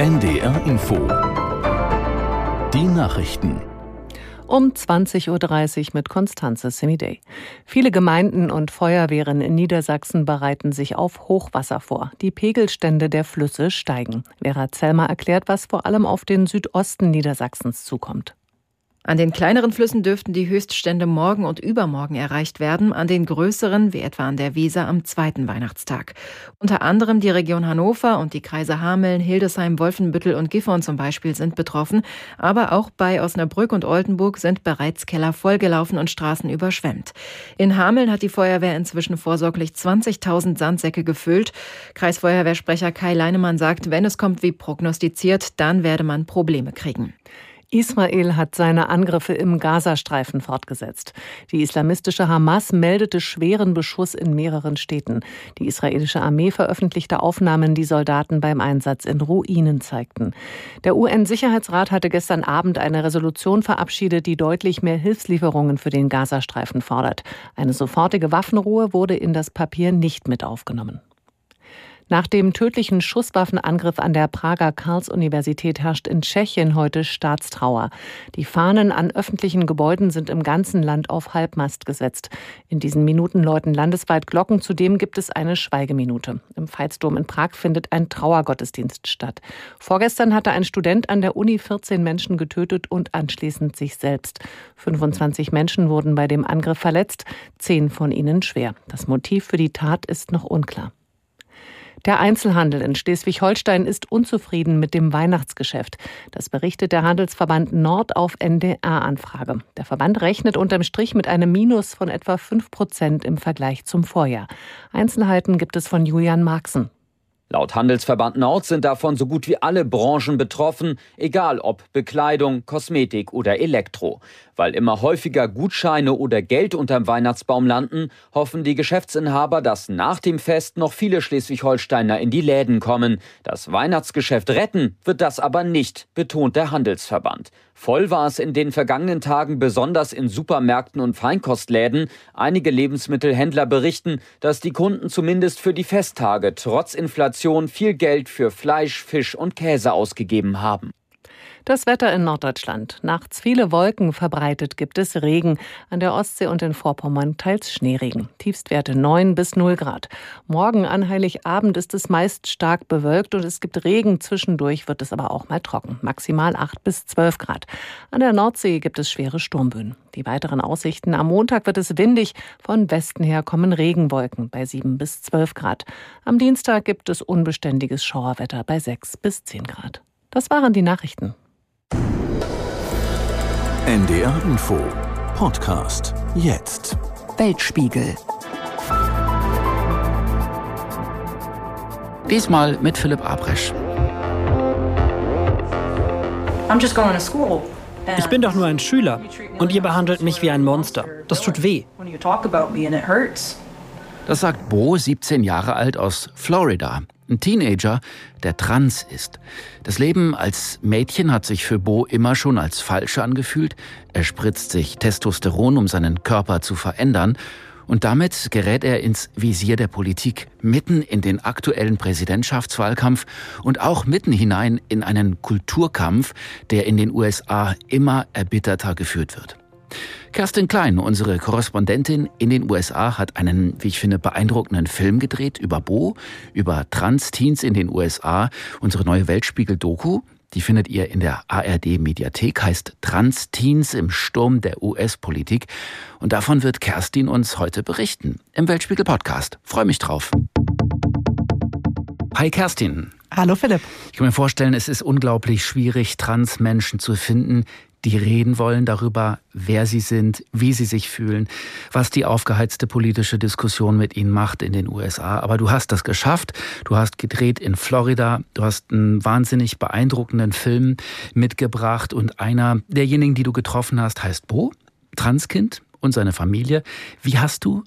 NDR Info. Die Nachrichten. Um 20.30 Uhr mit Konstanze Semidey. Viele Gemeinden und Feuerwehren in Niedersachsen bereiten sich auf Hochwasser vor. Die Pegelstände der Flüsse steigen. Vera Zellmer erklärt, was vor allem auf den Südosten Niedersachsens zukommt. An den kleineren Flüssen dürften die Höchststände morgen und übermorgen erreicht werden, an den größeren, wie etwa an der Weser, am zweiten Weihnachtstag. Unter anderem die Region Hannover und die Kreise Hameln, Hildesheim, Wolfenbüttel und Gifhorn zum Beispiel sind betroffen, aber auch bei Osnabrück und Oldenburg sind bereits Keller vollgelaufen und Straßen überschwemmt. In Hameln hat die Feuerwehr inzwischen vorsorglich 20.000 Sandsäcke gefüllt. Kreisfeuerwehrsprecher Kai Leinemann sagt, wenn es kommt wie prognostiziert, dann werde man Probleme kriegen. Israel hat seine Angriffe im Gazastreifen fortgesetzt. Die islamistische Hamas meldete schweren Beschuss in mehreren Städten. Die israelische Armee veröffentlichte Aufnahmen, die Soldaten beim Einsatz in Ruinen zeigten. Der UN-Sicherheitsrat hatte gestern Abend eine Resolution verabschiedet, die deutlich mehr Hilfslieferungen für den Gazastreifen fordert. Eine sofortige Waffenruhe wurde in das Papier nicht mit aufgenommen. Nach dem tödlichen Schusswaffenangriff an der Prager Karls-Universität herrscht in Tschechien heute Staatstrauer. Die Fahnen an öffentlichen Gebäuden sind im ganzen Land auf Halbmast gesetzt. In diesen Minuten läuten landesweit Glocken. Zudem gibt es eine Schweigeminute. Im Veitsdom in Prag findet ein Trauergottesdienst statt. Vorgestern hatte ein Student an der Uni 14 Menschen getötet und anschließend sich selbst. 25 Menschen wurden bei dem Angriff verletzt, zehn von ihnen schwer. Das Motiv für die Tat ist noch unklar. Der Einzelhandel in Schleswig-Holstein ist unzufrieden mit dem Weihnachtsgeschäft. Das berichtet der Handelsverband Nord auf NDR-Anfrage. Der Verband rechnet unterm Strich mit einem Minus von etwa 5 Prozent im Vergleich zum Vorjahr. Einzelheiten gibt es von Julian Marxen. Laut Handelsverband Nord sind davon so gut wie alle Branchen betroffen, egal ob Bekleidung, Kosmetik oder Elektro. Weil immer häufiger Gutscheine oder Geld unterm Weihnachtsbaum landen, hoffen die Geschäftsinhaber, dass nach dem Fest noch viele Schleswig-Holsteiner in die Läden kommen. Das Weihnachtsgeschäft retten wird das aber nicht, betont der Handelsverband. Voll war es in den vergangenen Tagen besonders in Supermärkten und Feinkostläden. Einige Lebensmittelhändler berichten, dass die Kunden zumindest für die Festtage trotz Inflation viel Geld für Fleisch, Fisch und Käse ausgegeben haben. Das Wetter in Norddeutschland. Nachts viele Wolken verbreitet gibt es Regen. An der Ostsee und in Vorpommern teils Schneeregen. Tiefstwerte 9 bis 0 Grad. Morgen an Heiligabend ist es meist stark bewölkt und es gibt Regen. Zwischendurch wird es aber auch mal trocken. Maximal 8 bis 12 Grad. An der Nordsee gibt es schwere Sturmböen. Die weiteren Aussichten. Am Montag wird es windig. Von Westen her kommen Regenwolken bei 7 bis 12 Grad. Am Dienstag gibt es unbeständiges Schauerwetter bei 6 bis 10 Grad. Das waren die Nachrichten. NDR Info Podcast jetzt. Weltspiegel. Diesmal mit Philipp Abresch. Ich bin doch nur ein Schüler und ihr behandelt mich wie ein Monster. Das tut weh. Das sagt Bo, 17 Jahre alt aus Florida. Ein Teenager, der trans ist. Das Leben als Mädchen hat sich für Bo immer schon als falsch angefühlt. Er spritzt sich Testosteron, um seinen Körper zu verändern. Und damit gerät er ins Visier der Politik, mitten in den aktuellen Präsidentschaftswahlkampf und auch mitten hinein in einen Kulturkampf, der in den USA immer erbitterter geführt wird. Kerstin Klein, unsere Korrespondentin in den USA, hat einen, wie ich finde, beeindruckenden Film gedreht über Bo, über Trans-Teens in den USA. Unsere neue Weltspiegel-Doku, die findet ihr in der ARD-Mediathek, heißt Trans-Teens im Sturm der US-Politik. Und davon wird Kerstin uns heute berichten im Weltspiegel-Podcast. Freue mich drauf. Hi Kerstin. Hallo Philipp. Ich kann mir vorstellen, es ist unglaublich schwierig, Trans-Menschen zu finden, die reden wollen darüber, wer sie sind, wie sie sich fühlen, was die aufgeheizte politische Diskussion mit ihnen macht in den USA. Aber du hast das geschafft. Du hast gedreht in Florida. Du hast einen wahnsinnig beeindruckenden Film mitgebracht und einer derjenigen, die du getroffen hast, heißt Bo, Transkind und seine Familie. Wie hast du